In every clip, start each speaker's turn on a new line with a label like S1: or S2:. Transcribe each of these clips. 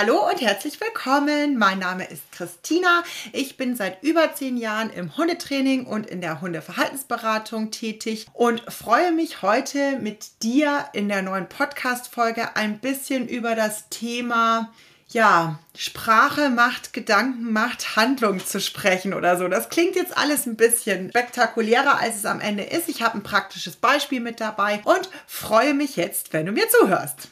S1: Hallo und herzlich willkommen. Mein Name ist Christina. Ich bin seit über zehn Jahren im Hundetraining und in der Hundeverhaltensberatung tätig und freue mich heute mit dir in der neuen Podcast-Folge ein bisschen über das Thema ja, Sprache macht Gedanken, macht Handlung zu sprechen oder so. Das klingt jetzt alles ein bisschen spektakulärer, als es am Ende ist. Ich habe ein praktisches Beispiel mit dabei und freue mich jetzt, wenn du mir zuhörst.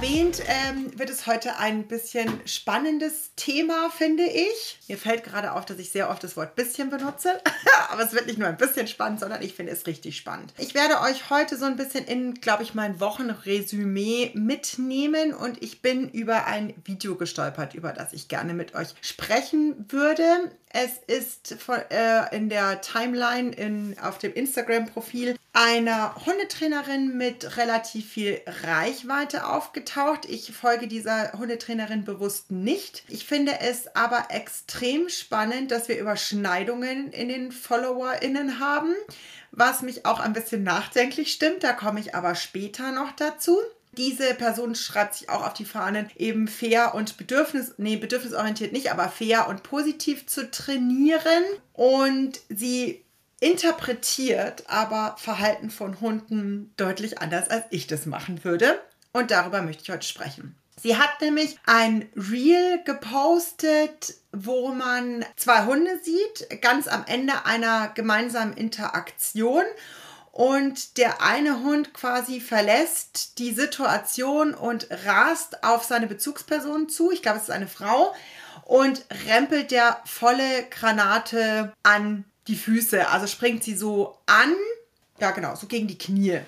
S1: Erwähnt, ähm, wird es heute ein bisschen spannendes Thema, finde ich. Mir fällt gerade auf, dass ich sehr oft das Wort bisschen benutze. Aber es wird nicht nur ein bisschen spannend, sondern ich finde es richtig spannend. Ich werde euch heute so ein bisschen in, glaube ich, mein Wochenresümee mitnehmen und ich bin über ein Video gestolpert, über das ich gerne mit euch sprechen würde. Es ist von, äh, in der Timeline in, auf dem Instagram-Profil einer Hundetrainerin mit relativ viel Reichweite aufgetaucht. Ich folge dieser Hundetrainerin bewusst nicht. Ich finde es aber extrem spannend, dass wir Überschneidungen in den FollowerInnen haben, was mich auch ein bisschen nachdenklich stimmt. Da komme ich aber später noch dazu. Diese Person schreibt sich auch auf die Fahnen, eben fair und bedürfnis, nee, bedürfnisorientiert nicht, aber fair und positiv zu trainieren. Und sie interpretiert aber Verhalten von Hunden deutlich anders, als ich das machen würde. Und darüber möchte ich heute sprechen. Sie hat nämlich ein Reel gepostet, wo man zwei Hunde sieht, ganz am Ende einer gemeinsamen Interaktion. Und der eine Hund quasi verlässt die Situation und rast auf seine Bezugsperson zu. Ich glaube, es ist eine Frau. Und rempelt der volle Granate an die Füße. Also springt sie so an. Ja, genau, so gegen die Knie.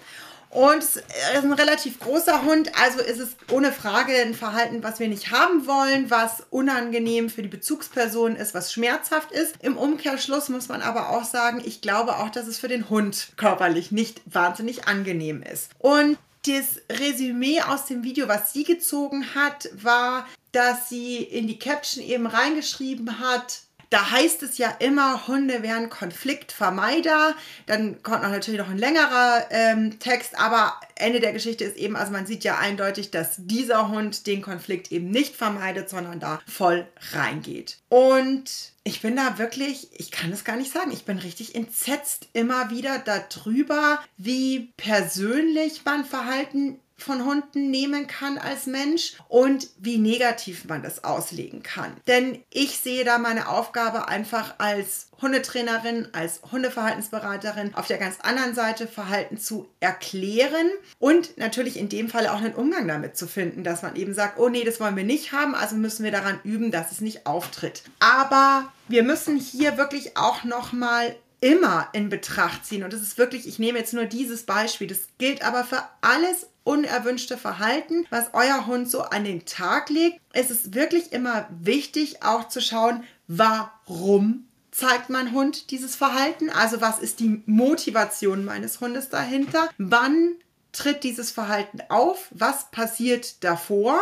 S1: Und es ist ein relativ großer Hund, also ist es ohne Frage ein Verhalten, was wir nicht haben wollen, was unangenehm für die Bezugsperson ist, was schmerzhaft ist. Im Umkehrschluss muss man aber auch sagen, ich glaube auch, dass es für den Hund körperlich nicht wahnsinnig angenehm ist. Und das Resümee aus dem Video, was sie gezogen hat, war, dass sie in die Caption eben reingeschrieben hat, da heißt es ja immer, Hunde wären Konfliktvermeider. Dann kommt noch natürlich noch ein längerer ähm, Text, aber Ende der Geschichte ist eben, also man sieht ja eindeutig, dass dieser Hund den Konflikt eben nicht vermeidet, sondern da voll reingeht. Und ich bin da wirklich, ich kann es gar nicht sagen, ich bin richtig entsetzt immer wieder darüber, wie persönlich man Verhalten von Hunden nehmen kann als Mensch und wie negativ man das auslegen kann. Denn ich sehe da meine Aufgabe einfach als Hundetrainerin, als Hundeverhaltensberaterin auf der ganz anderen Seite Verhalten zu erklären und natürlich in dem Fall auch einen Umgang damit zu finden, dass man eben sagt, oh nee, das wollen wir nicht haben, also müssen wir daran üben, dass es nicht auftritt. Aber wir müssen hier wirklich auch noch mal immer in Betracht ziehen. Und das ist wirklich, ich nehme jetzt nur dieses Beispiel, das gilt aber für alles unerwünschte Verhalten, was euer Hund so an den Tag legt. Es ist wirklich immer wichtig, auch zu schauen, warum zeigt mein Hund dieses Verhalten? Also was ist die Motivation meines Hundes dahinter? Wann tritt dieses Verhalten auf? Was passiert davor?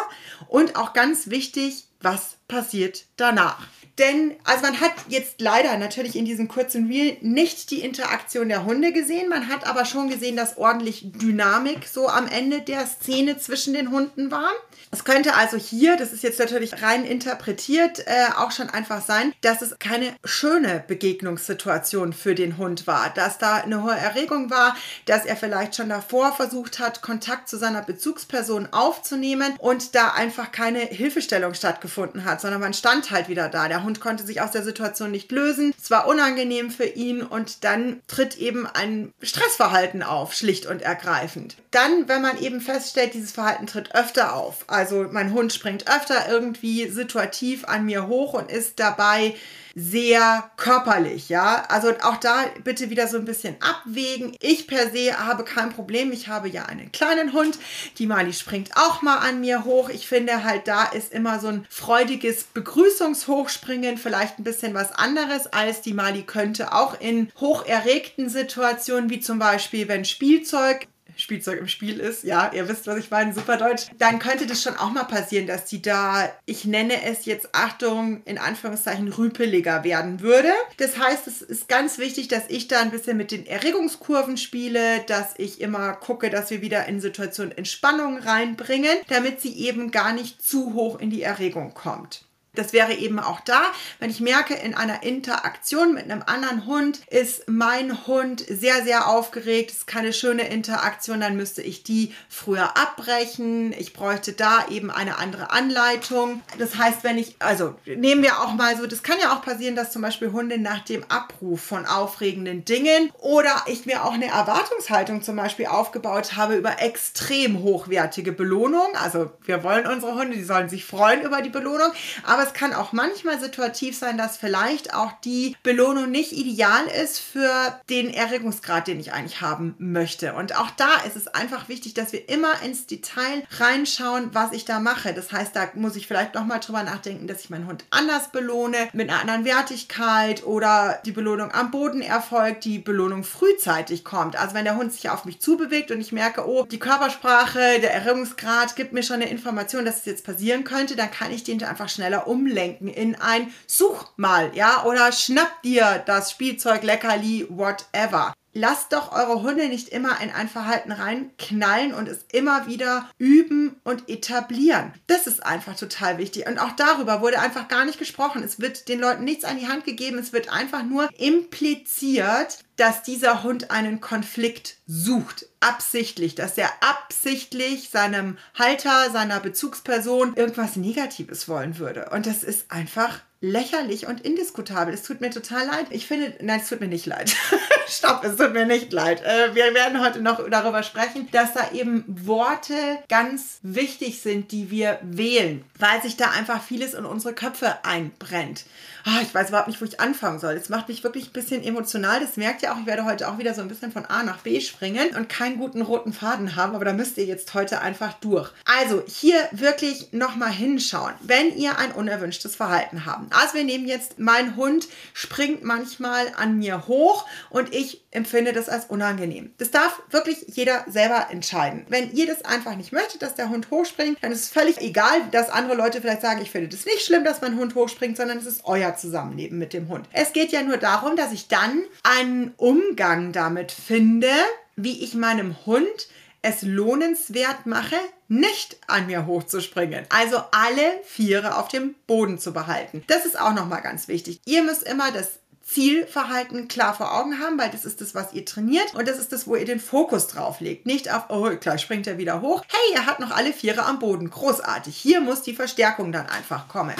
S1: Und auch ganz wichtig, was passiert danach? Denn, also man hat jetzt leider natürlich in diesem kurzen Reel nicht die Interaktion der Hunde gesehen. Man hat aber schon gesehen, dass ordentlich Dynamik so am Ende der Szene zwischen den Hunden war. Es könnte also hier, das ist jetzt natürlich rein interpretiert, äh, auch schon einfach sein, dass es keine schöne Begegnungssituation für den Hund war. Dass da eine hohe Erregung war, dass er vielleicht schon davor versucht hat, Kontakt zu seiner Bezugsperson aufzunehmen und da einfach keine Hilfestellung stattgefunden hat, sondern man stand halt wieder da. Der Hund konnte sich aus der Situation nicht lösen. Es war unangenehm für ihn und dann tritt eben ein Stressverhalten auf, schlicht und ergreifend. Dann, wenn man eben feststellt, dieses Verhalten tritt öfter auf, also mein Hund springt öfter irgendwie situativ an mir hoch und ist dabei sehr körperlich, ja. Also auch da bitte wieder so ein bisschen abwägen. Ich per se habe kein Problem. Ich habe ja einen kleinen Hund. Die Mali springt auch mal an mir hoch. Ich finde halt, da ist immer so ein freudiges Begrüßungshochspringen vielleicht ein bisschen was anderes als die Mali könnte auch in hocherregten Situationen, wie zum Beispiel, wenn Spielzeug Spielzeug im Spiel ist, ja, ihr wisst, was ich meine, super deutsch, dann könnte das schon auch mal passieren, dass die da, ich nenne es jetzt Achtung, in Anführungszeichen rüpeliger werden würde. Das heißt, es ist ganz wichtig, dass ich da ein bisschen mit den Erregungskurven spiele, dass ich immer gucke, dass wir wieder in Situationen Entspannung reinbringen, damit sie eben gar nicht zu hoch in die Erregung kommt. Das wäre eben auch da, wenn ich merke, in einer Interaktion mit einem anderen Hund ist mein Hund sehr, sehr aufgeregt, ist keine schöne Interaktion, dann müsste ich die früher abbrechen. Ich bräuchte da eben eine andere Anleitung. Das heißt, wenn ich, also nehmen wir auch mal so, das kann ja auch passieren, dass zum Beispiel Hunde nach dem Abruf von aufregenden Dingen oder ich mir auch eine Erwartungshaltung zum Beispiel aufgebaut habe über extrem hochwertige Belohnung. Also wir wollen unsere Hunde, die sollen sich freuen über die Belohnung, aber es kann auch manchmal situativ sein, dass vielleicht auch die Belohnung nicht ideal ist für den Erregungsgrad, den ich eigentlich haben möchte. Und auch da ist es einfach wichtig, dass wir immer ins Detail reinschauen, was ich da mache. Das heißt, da muss ich vielleicht nochmal drüber nachdenken, dass ich meinen Hund anders belohne, mit einer anderen Wertigkeit oder die Belohnung am Boden erfolgt, die Belohnung frühzeitig kommt. Also wenn der Hund sich auf mich zubewegt und ich merke, oh, die Körpersprache, der Erregungsgrad gibt mir schon eine Information, dass es jetzt passieren könnte, dann kann ich den einfach schneller um umlenken in ein Such mal, ja, oder schnapp dir das Spielzeug, Leckerli, whatever. Lasst doch eure Hunde nicht immer in ein Verhalten reinknallen und es immer wieder üben und etablieren. Das ist einfach total wichtig. Und auch darüber wurde einfach gar nicht gesprochen. Es wird den Leuten nichts an die Hand gegeben. Es wird einfach nur impliziert, dass dieser Hund einen Konflikt sucht. Absichtlich, dass er absichtlich seinem Halter, seiner Bezugsperson irgendwas Negatives wollen würde. Und das ist einfach lächerlich und indiskutabel. Es tut mir total leid. Ich finde, nein, es tut mir nicht leid. Stopp, es tut mir nicht leid. Äh, wir werden heute noch darüber sprechen, dass da eben Worte ganz wichtig sind, die wir wählen, weil sich da einfach vieles in unsere Köpfe einbrennt. Oh, ich weiß überhaupt nicht, wo ich anfangen soll. Das macht mich wirklich ein bisschen emotional. Das merkt ihr auch. Ich werde heute auch wieder so ein bisschen von A nach B springen und keinen guten roten Faden haben, aber da müsst ihr jetzt heute einfach durch. Also hier wirklich nochmal hinschauen, wenn ihr ein unerwünschtes Verhalten habt also wir nehmen jetzt, mein Hund springt manchmal an mir hoch und ich empfinde das als unangenehm. Das darf wirklich jeder selber entscheiden. Wenn ihr das einfach nicht möchtet, dass der Hund hochspringt, dann ist es völlig egal, dass andere Leute vielleicht sagen, ich finde das nicht schlimm, dass mein Hund hochspringt, sondern es ist euer Zusammenleben mit dem Hund. Es geht ja nur darum, dass ich dann einen Umgang damit finde, wie ich meinem Hund es lohnenswert mache, nicht an mir hochzuspringen. Also alle Viere auf dem Boden zu behalten. Das ist auch nochmal ganz wichtig. Ihr müsst immer das Zielverhalten klar vor Augen haben, weil das ist das, was ihr trainiert und das ist das, wo ihr den Fokus drauf legt. Nicht auf, oh, gleich springt er wieder hoch. Hey, er hat noch alle Viere am Boden. Großartig. Hier muss die Verstärkung dann einfach kommen.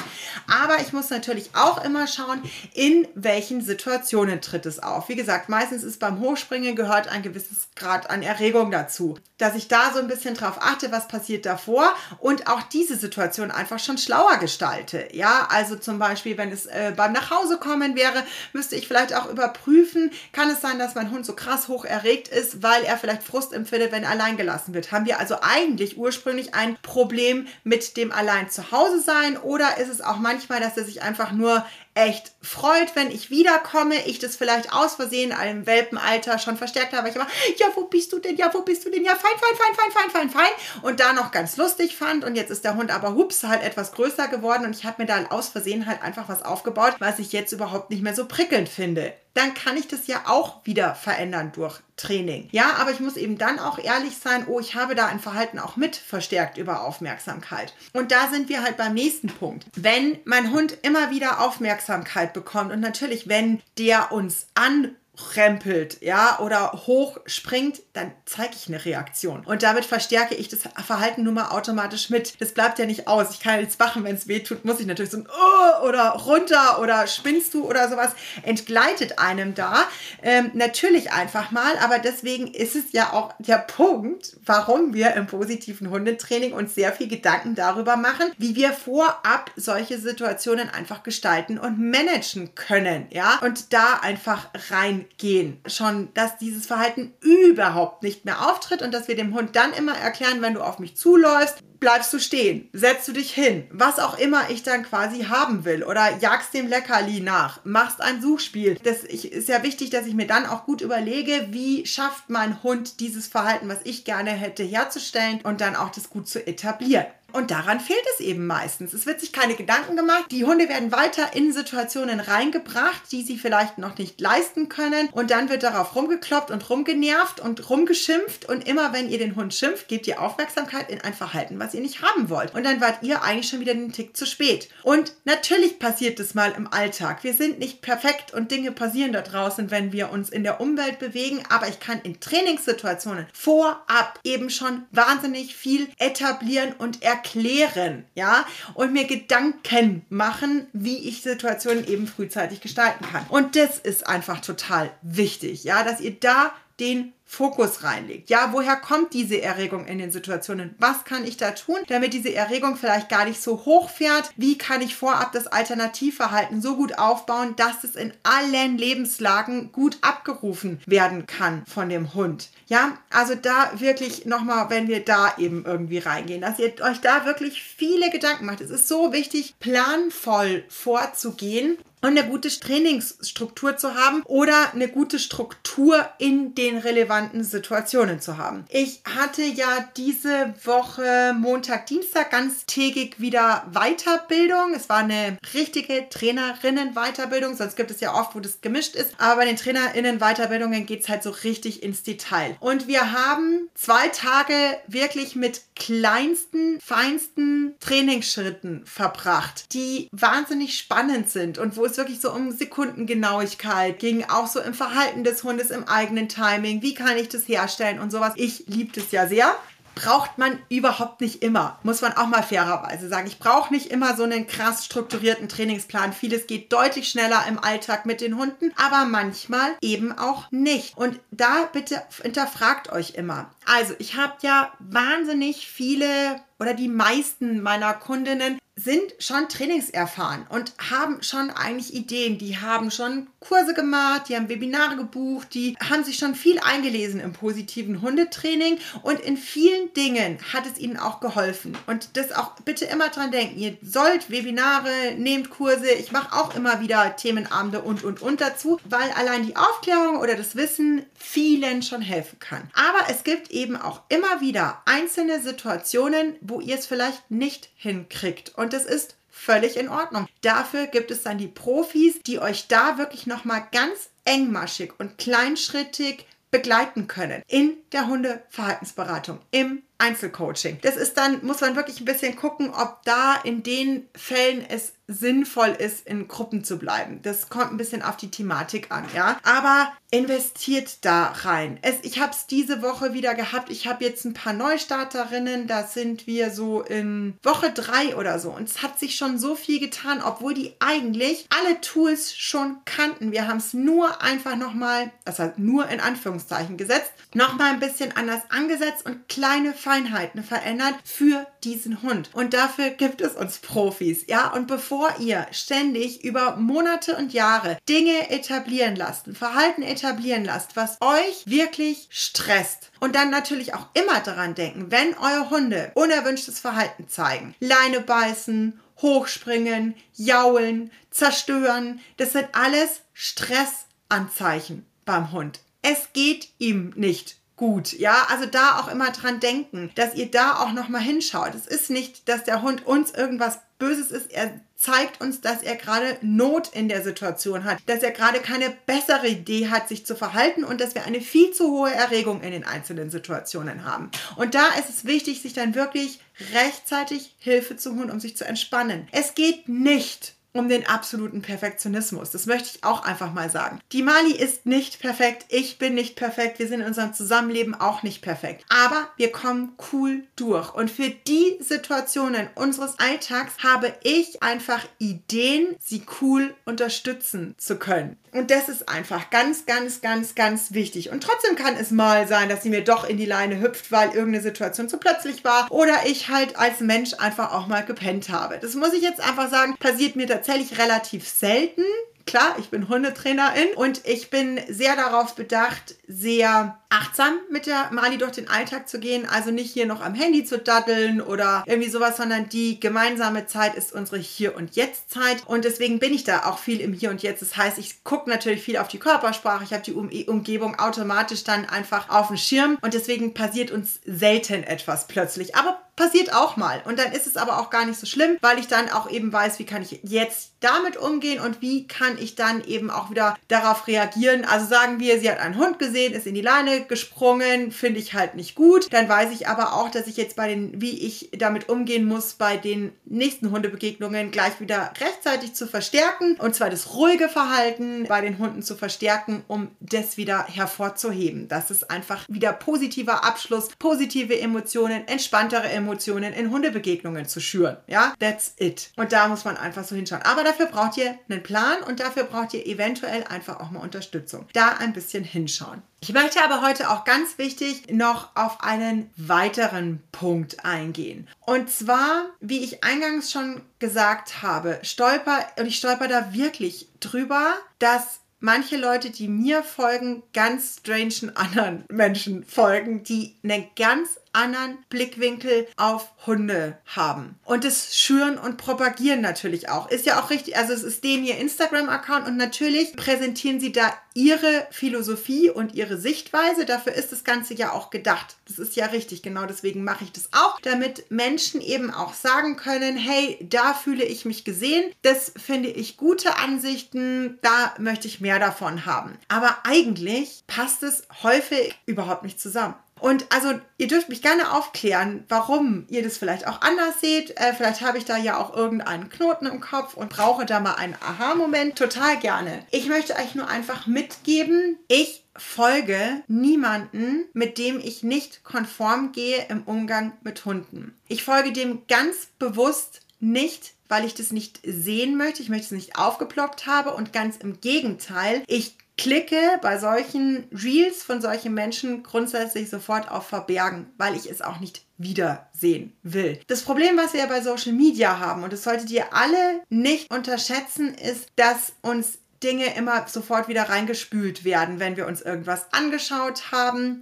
S1: Aber ich muss natürlich auch immer schauen, in welchen Situationen tritt es auf. Wie gesagt, meistens ist beim Hochspringen gehört ein gewisses Grad an Erregung dazu. Dass ich da so ein bisschen drauf achte, was passiert davor und auch diese Situation einfach schon schlauer gestalte. Ja, also zum Beispiel, wenn es äh, beim Nachhausekommen wäre, müsste ich vielleicht auch überprüfen, kann es sein, dass mein Hund so krass hoch erregt ist, weil er vielleicht Frust empfindet, wenn er allein gelassen wird. Haben wir also eigentlich ursprünglich ein Problem mit dem allein zu Hause sein oder ist es auch manchmal, dass er sich einfach nur echt freut, wenn ich wiederkomme, ich das vielleicht aus Versehen im Welpenalter schon verstärkt habe. Ich immer, ja, wo bist du denn? Ja, wo bist du denn? Ja, fein, fein, fein, fein, fein, fein, fein. Und da noch ganz lustig fand. Und jetzt ist der Hund aber, hups, halt etwas größer geworden. Und ich habe mir da aus Versehen halt einfach was aufgebaut, was ich jetzt überhaupt nicht mehr so prickelnd finde dann kann ich das ja auch wieder verändern durch Training. Ja, aber ich muss eben dann auch ehrlich sein, oh, ich habe da ein Verhalten auch mit verstärkt über Aufmerksamkeit. Und da sind wir halt beim nächsten Punkt. Wenn mein Hund immer wieder Aufmerksamkeit bekommt und natürlich, wenn der uns an rempelt, ja, oder hochspringt, dann zeige ich eine Reaktion. Und damit verstärke ich das Verhalten nun mal automatisch mit. Das bleibt ja nicht aus. Ich kann jetzt machen, wenn es weh tut, muss ich natürlich so ein oh, oder runter oder spinnst du oder sowas entgleitet einem da. Ähm, natürlich einfach mal, aber deswegen ist es ja auch der Punkt, warum wir im positiven Hundetraining uns sehr viel Gedanken darüber machen, wie wir vorab solche Situationen einfach gestalten und managen können, ja, und da einfach rein gehen, schon, dass dieses Verhalten überhaupt nicht mehr auftritt und dass wir dem Hund dann immer erklären, wenn du auf mich zuläufst, bleibst du stehen, setzt du dich hin, was auch immer ich dann quasi haben will oder jagst dem Leckerli nach, machst ein Suchspiel. Das ist ja wichtig, dass ich mir dann auch gut überlege, wie schafft mein Hund dieses Verhalten, was ich gerne hätte, herzustellen und dann auch das gut zu etablieren. Und daran fehlt es eben meistens. Es wird sich keine Gedanken gemacht. Die Hunde werden weiter in Situationen reingebracht, die sie vielleicht noch nicht leisten können. Und dann wird darauf rumgekloppt und rumgenervt und rumgeschimpft. Und immer wenn ihr den Hund schimpft, gebt ihr Aufmerksamkeit in ein Verhalten, was ihr nicht haben wollt. Und dann wart ihr eigentlich schon wieder den Tick zu spät. Und natürlich passiert es mal im Alltag. Wir sind nicht perfekt und Dinge passieren da draußen, wenn wir uns in der Umwelt bewegen. Aber ich kann in Trainingssituationen vorab eben schon wahnsinnig viel etablieren und erkennen erklären, ja, und mir Gedanken machen, wie ich Situationen eben frühzeitig gestalten kann. Und das ist einfach total wichtig, ja, dass ihr da den Fokus reinlegt. Ja, woher kommt diese Erregung in den Situationen? Was kann ich da tun, damit diese Erregung vielleicht gar nicht so hoch fährt? Wie kann ich vorab das Alternativverhalten so gut aufbauen, dass es in allen Lebenslagen gut abgerufen werden kann von dem Hund? Ja, also da wirklich nochmal, wenn wir da eben irgendwie reingehen, dass ihr euch da wirklich viele Gedanken macht. Es ist so wichtig, planvoll vorzugehen und eine gute Trainingsstruktur zu haben oder eine gute Struktur in den relevanten Situationen zu haben. Ich hatte ja diese Woche Montag, Dienstag ganztägig wieder Weiterbildung. Es war eine richtige Trainerinnen-Weiterbildung, sonst gibt es ja oft, wo das gemischt ist. Aber bei den Trainerinnen-Weiterbildungen geht es halt so richtig ins Detail. Und wir haben zwei Tage wirklich mit kleinsten, feinsten Trainingsschritten verbracht, die wahnsinnig spannend sind und wo es wirklich so um Sekundengenauigkeit ging, auch so im Verhalten des Hundes, im eigenen Timing, wie kann ich das herstellen und sowas. Ich liebe das ja sehr braucht man überhaupt nicht immer. Muss man auch mal fairerweise sagen. Ich brauche nicht immer so einen krass strukturierten Trainingsplan. Vieles geht deutlich schneller im Alltag mit den Hunden, aber manchmal eben auch nicht. Und da bitte hinterfragt euch immer. Also, ich habe ja wahnsinnig viele oder die meisten meiner Kundinnen sind schon trainingserfahren und haben schon eigentlich Ideen. Die haben schon Kurse gemacht, die haben Webinare gebucht, die haben sich schon viel eingelesen im positiven Hundetraining und in vielen Dingen hat es ihnen auch geholfen. Und das auch bitte immer dran denken. Ihr sollt Webinare, nehmt Kurse. Ich mache auch immer wieder Themenabende und und und dazu, weil allein die Aufklärung oder das Wissen vielen schon helfen kann. Aber es gibt auch immer wieder einzelne Situationen, wo ihr es vielleicht nicht hinkriegt. Und das ist völlig in Ordnung. Dafür gibt es dann die Profis, die euch da wirklich nochmal ganz engmaschig und kleinschrittig begleiten können in der Hundeverhaltensberatung, im Einzelcoaching. Das ist dann, muss man wirklich ein bisschen gucken, ob da in den Fällen es sinnvoll ist, in Gruppen zu bleiben. Das kommt ein bisschen auf die Thematik an, ja. Aber investiert da rein. Es, ich habe es diese Woche wieder gehabt. Ich habe jetzt ein paar Neustarterinnen. Da sind wir so in Woche drei oder so. Und es hat sich schon so viel getan, obwohl die eigentlich alle Tools schon kannten. Wir haben es nur einfach nochmal, also nur in Anführungszeichen gesetzt, nochmal ein bisschen anders angesetzt und kleine Feinheiten verändert für diesen Hund. Und dafür gibt es uns Profis, ja. Und bevor ihr ständig über Monate und Jahre Dinge etablieren lasst, Verhalten etablieren lasst, was euch wirklich stresst, und dann natürlich auch immer daran denken, wenn eure Hunde unerwünschtes Verhalten zeigen, Leine beißen, hochspringen, jaulen, zerstören, das sind alles Stressanzeichen beim Hund. Es geht ihm nicht gut. Ja, also da auch immer dran denken, dass ihr da auch nochmal hinschaut. Es ist nicht, dass der Hund uns irgendwas Böses ist. Er zeigt uns, dass er gerade Not in der Situation hat, dass er gerade keine bessere Idee hat, sich zu verhalten und dass wir eine viel zu hohe Erregung in den einzelnen Situationen haben. Und da ist es wichtig, sich dann wirklich rechtzeitig Hilfe zu holen, um sich zu entspannen. Es geht nicht um den absoluten Perfektionismus. Das möchte ich auch einfach mal sagen. Die Mali ist nicht perfekt, ich bin nicht perfekt, wir sind in unserem Zusammenleben auch nicht perfekt. Aber wir kommen cool durch. Und für die Situationen unseres Alltags habe ich einfach Ideen, sie cool unterstützen zu können. Und das ist einfach ganz, ganz, ganz, ganz wichtig. Und trotzdem kann es mal sein, dass sie mir doch in die Leine hüpft, weil irgendeine Situation zu plötzlich war oder ich halt als Mensch einfach auch mal gepennt habe. Das muss ich jetzt einfach sagen, passiert mir tatsächlich relativ selten Klar, ich bin Hundetrainerin und ich bin sehr darauf bedacht, sehr achtsam mit der Mali durch den Alltag zu gehen. Also nicht hier noch am Handy zu daddeln oder irgendwie sowas, sondern die gemeinsame Zeit ist unsere Hier- und Jetzt-Zeit. Und deswegen bin ich da auch viel im Hier und Jetzt. Das heißt, ich gucke natürlich viel auf die Körpersprache. Ich habe die um Umgebung automatisch dann einfach auf dem Schirm. Und deswegen passiert uns selten etwas plötzlich. Aber passiert auch mal. Und dann ist es aber auch gar nicht so schlimm, weil ich dann auch eben weiß, wie kann ich jetzt damit umgehen und wie kann ich dann eben auch wieder darauf reagieren. Also sagen wir, sie hat einen Hund gesehen, ist in die Leine gesprungen, finde ich halt nicht gut. Dann weiß ich aber auch, dass ich jetzt bei den, wie ich damit umgehen muss, bei den nächsten Hundebegegnungen gleich wieder rechtzeitig zu verstärken und zwar das ruhige Verhalten bei den Hunden zu verstärken, um das wieder hervorzuheben. Das ist einfach wieder positiver Abschluss, positive Emotionen, entspanntere Emotionen in Hundebegegnungen zu schüren. Ja, that's it. Und da muss man einfach so hinschauen. Aber dafür braucht ihr einen Plan und dafür braucht ihr eventuell einfach auch mal Unterstützung. Da ein bisschen hinschauen. Ich möchte aber heute auch ganz wichtig noch auf einen weiteren Punkt eingehen. Und zwar, wie ich eingangs schon gesagt habe, stolper, und ich stolper da wirklich drüber, dass manche Leute, die mir folgen, ganz strangen anderen Menschen folgen, die einen ganz anderen Blickwinkel auf Hunde haben. Und das schüren und propagieren natürlich auch. Ist ja auch richtig, also es ist denen ihr Instagram-Account und natürlich präsentieren sie da ihre Philosophie und ihre Sichtweise. Dafür ist das Ganze ja auch gedacht. Das ist ja richtig, genau deswegen mache ich das auch, damit Menschen eben auch sagen können, hey, da fühle ich mich gesehen, das finde ich gute Ansichten, da möchte ich mehr davon haben. Aber eigentlich passt es häufig überhaupt nicht zusammen. Und also ihr dürft mich gerne aufklären, warum ihr das vielleicht auch anders seht. Äh, vielleicht habe ich da ja auch irgendeinen Knoten im Kopf und brauche da mal einen Aha-Moment. Total gerne. Ich möchte euch nur einfach mitgeben, ich folge niemanden, mit dem ich nicht konform gehe im Umgang mit Hunden. Ich folge dem ganz bewusst nicht weil ich das nicht sehen möchte, ich möchte es nicht aufgeploppt habe und ganz im Gegenteil, ich klicke bei solchen Reels von solchen Menschen grundsätzlich sofort auf Verbergen, weil ich es auch nicht wiedersehen will. Das Problem, was wir bei Social Media haben, und das solltet ihr alle nicht unterschätzen, ist, dass uns Dinge immer sofort wieder reingespült werden, wenn wir uns irgendwas angeschaut haben.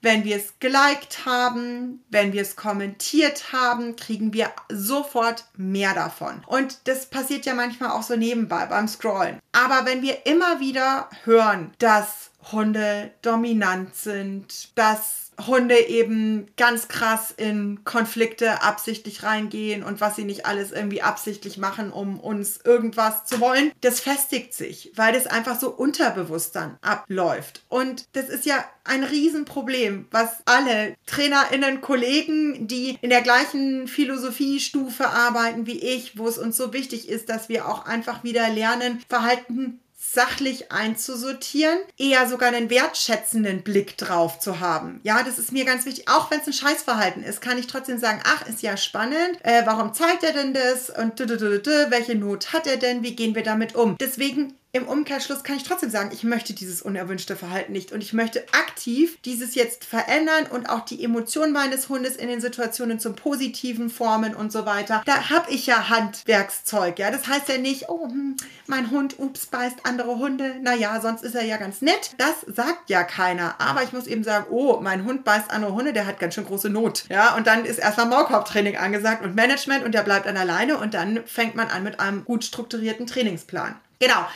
S1: Wenn wir es geliked haben, wenn wir es kommentiert haben, kriegen wir sofort mehr davon. Und das passiert ja manchmal auch so nebenbei beim Scrollen. Aber wenn wir immer wieder hören, dass Hunde dominant sind, dass Hunde eben ganz krass in Konflikte absichtlich reingehen und was sie nicht alles irgendwie absichtlich machen, um uns irgendwas zu wollen, das festigt sich, weil das einfach so unterbewusst dann abläuft. Und das ist ja ein Riesenproblem, was alle TrainerInnen, Kollegen, die in der gleichen Philosophiestufe arbeiten wie ich, wo es uns so wichtig ist, dass wir auch einfach wieder lernen, Verhalten sachlich einzusortieren, eher sogar einen wertschätzenden Blick drauf zu haben. Ja, das ist mir ganz wichtig. Auch wenn es ein Scheißverhalten ist, kann ich trotzdem sagen, ach, ist ja spannend. Äh, warum zeigt er denn das? Und welche Not hat er denn? Wie gehen wir damit um? Deswegen im Umkehrschluss kann ich trotzdem sagen, ich möchte dieses unerwünschte Verhalten nicht und ich möchte aktiv dieses jetzt verändern und auch die Emotionen meines Hundes in den Situationen zum Positiven formen und so weiter. Da habe ich ja Handwerkszeug, ja. Das heißt ja nicht, oh, hm, mein Hund, ups, beißt andere Hunde. Naja, sonst ist er ja ganz nett. Das sagt ja keiner. Aber ich muss eben sagen, oh, mein Hund beißt andere Hunde, der hat ganz schön große Not. Ja, und dann ist erstmal Maulkorbtraining angesagt und Management und der bleibt an alleine und dann fängt man an mit einem gut strukturierten Trainingsplan. Genau.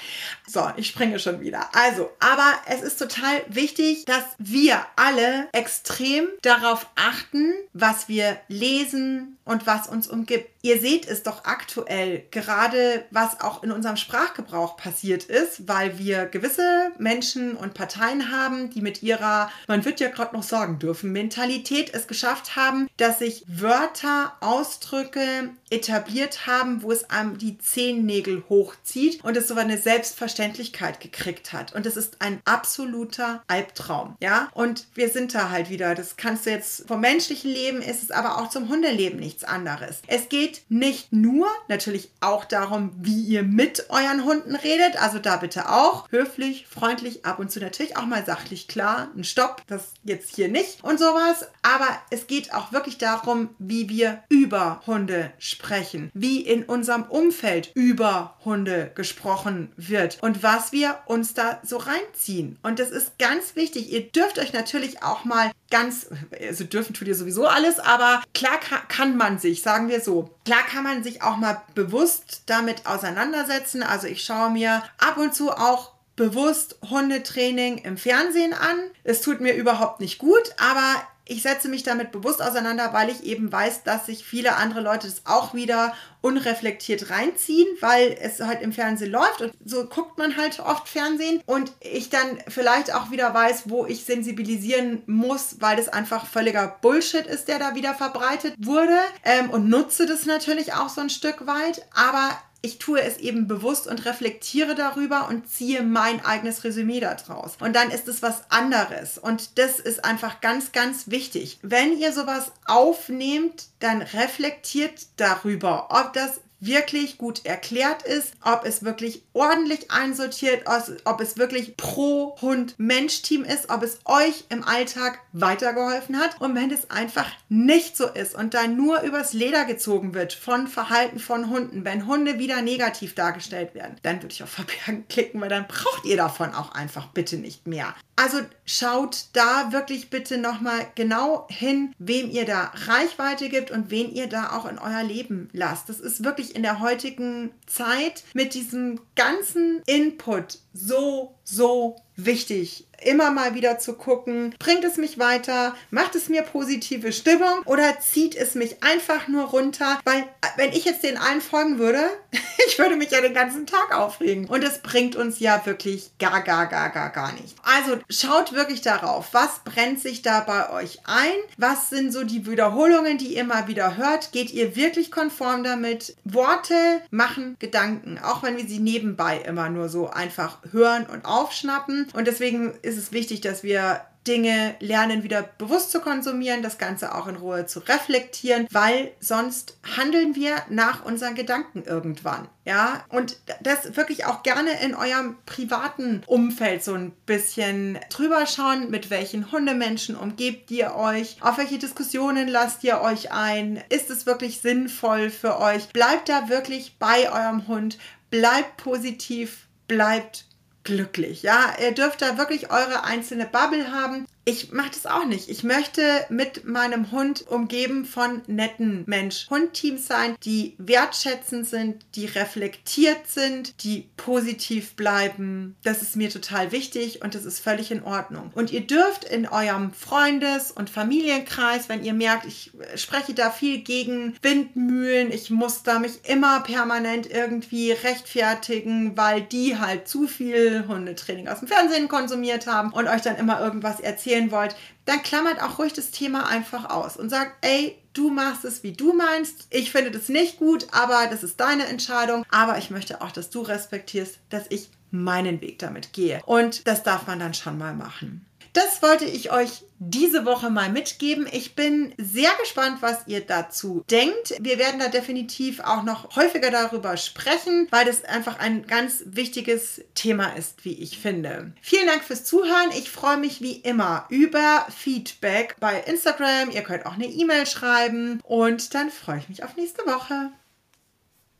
S1: So, ich springe schon wieder. Also, aber es ist total wichtig, dass wir alle extrem darauf achten, was wir lesen und was uns umgibt. Ihr seht es doch aktuell, gerade was auch in unserem Sprachgebrauch passiert ist, weil wir gewisse Menschen und Parteien haben, die mit ihrer, man wird ja gerade noch sagen dürfen, Mentalität es geschafft haben, dass sich Wörter, Ausdrücke etabliert haben, wo es einem die Zehennägel hochzieht und es so eine Selbstverständlichkeit gekriegt hat. Und es ist ein absoluter Albtraum. Ja, und wir sind da halt wieder. Das kannst du jetzt vom menschlichen Leben, ist es aber auch zum Hundeleben nichts anderes. Es geht geht nicht nur natürlich auch darum, wie ihr mit euren Hunden redet. Also da bitte auch höflich, freundlich, ab und zu natürlich auch mal sachlich klar. Ein Stopp, das jetzt hier nicht und sowas. Aber es geht auch wirklich darum, wie wir über Hunde sprechen, wie in unserem Umfeld über Hunde gesprochen wird und was wir uns da so reinziehen. Und das ist ganz wichtig. Ihr dürft euch natürlich auch mal ganz, also dürfen tut ihr sowieso alles, aber klar kann, kann man sich, sagen wir so, klar kann man sich auch mal bewusst damit auseinandersetzen. Also ich schaue mir ab und zu auch bewusst Hundetraining im Fernsehen an. Es tut mir überhaupt nicht gut, aber ich setze mich damit bewusst auseinander, weil ich eben weiß, dass sich viele andere Leute das auch wieder unreflektiert reinziehen, weil es halt im Fernsehen läuft und so guckt man halt oft Fernsehen und ich dann vielleicht auch wieder weiß, wo ich sensibilisieren muss, weil das einfach völliger Bullshit ist, der da wieder verbreitet wurde ähm, und nutze das natürlich auch so ein Stück weit, aber ich tue es eben bewusst und reflektiere darüber und ziehe mein eigenes Resümee daraus. Und dann ist es was anderes. Und das ist einfach ganz, ganz wichtig. Wenn ihr sowas aufnehmt, dann reflektiert darüber, ob das wirklich gut erklärt ist, ob es wirklich ordentlich einsortiert, ob es wirklich pro Hund-Mensch-Team ist, ob es euch im Alltag weitergeholfen hat. Und wenn es einfach nicht so ist und da nur übers Leder gezogen wird von Verhalten von Hunden, wenn Hunde wieder negativ dargestellt werden, dann würde ich auf Verbergen klicken, weil dann braucht ihr davon auch einfach bitte nicht mehr. Also schaut da wirklich bitte nochmal genau hin, wem ihr da Reichweite gibt und wen ihr da auch in euer Leben lasst. Das ist wirklich in der heutigen Zeit mit diesem ganzen Input so, so wichtig immer mal wieder zu gucken, bringt es mich weiter, macht es mir positive Stimmung oder zieht es mich einfach nur runter, weil wenn ich jetzt den allen folgen würde, ich würde mich ja den ganzen Tag aufregen und es bringt uns ja wirklich gar, gar, gar, gar, gar nicht. Also schaut wirklich darauf, was brennt sich da bei euch ein, was sind so die Wiederholungen, die ihr mal wieder hört, geht ihr wirklich konform damit? Worte machen Gedanken, auch wenn wir sie nebenbei immer nur so einfach hören und aufschnappen und deswegen ist es wichtig, dass wir Dinge lernen, wieder bewusst zu konsumieren, das Ganze auch in Ruhe zu reflektieren, weil sonst handeln wir nach unseren Gedanken irgendwann. Ja, und das wirklich auch gerne in eurem privaten Umfeld so ein bisschen drüber schauen, mit welchen Hundemenschen umgebt ihr euch, auf welche Diskussionen lasst ihr euch ein, ist es wirklich sinnvoll für euch, bleibt da wirklich bei eurem Hund, bleibt positiv, bleibt glücklich. Ja, ihr dürft da wirklich eure einzelne Bubble haben ich mache das auch nicht. Ich möchte mit meinem Hund umgeben von netten Mensch-Hund-Teams sein, die wertschätzend sind, die reflektiert sind, die positiv bleiben. Das ist mir total wichtig und das ist völlig in Ordnung. Und ihr dürft in eurem Freundes- und Familienkreis, wenn ihr merkt, ich spreche da viel gegen Windmühlen, ich muss da mich immer permanent irgendwie rechtfertigen, weil die halt zu viel Hundetraining aus dem Fernsehen konsumiert haben und euch dann immer irgendwas erzählen erzählen wollt, dann klammert auch ruhig das Thema einfach aus und sagt, ey, du machst es, wie du meinst. Ich finde das nicht gut, aber das ist deine Entscheidung. Aber ich möchte auch, dass du respektierst, dass ich meinen Weg damit gehe. Und das darf man dann schon mal machen. Das wollte ich euch diese Woche mal mitgeben. Ich bin sehr gespannt, was ihr dazu denkt. Wir werden da definitiv auch noch häufiger darüber sprechen, weil das einfach ein ganz wichtiges Thema ist, wie ich finde. Vielen Dank fürs Zuhören. Ich freue mich wie immer über Feedback bei Instagram. Ihr könnt auch eine E-Mail schreiben und dann freue ich mich auf nächste Woche.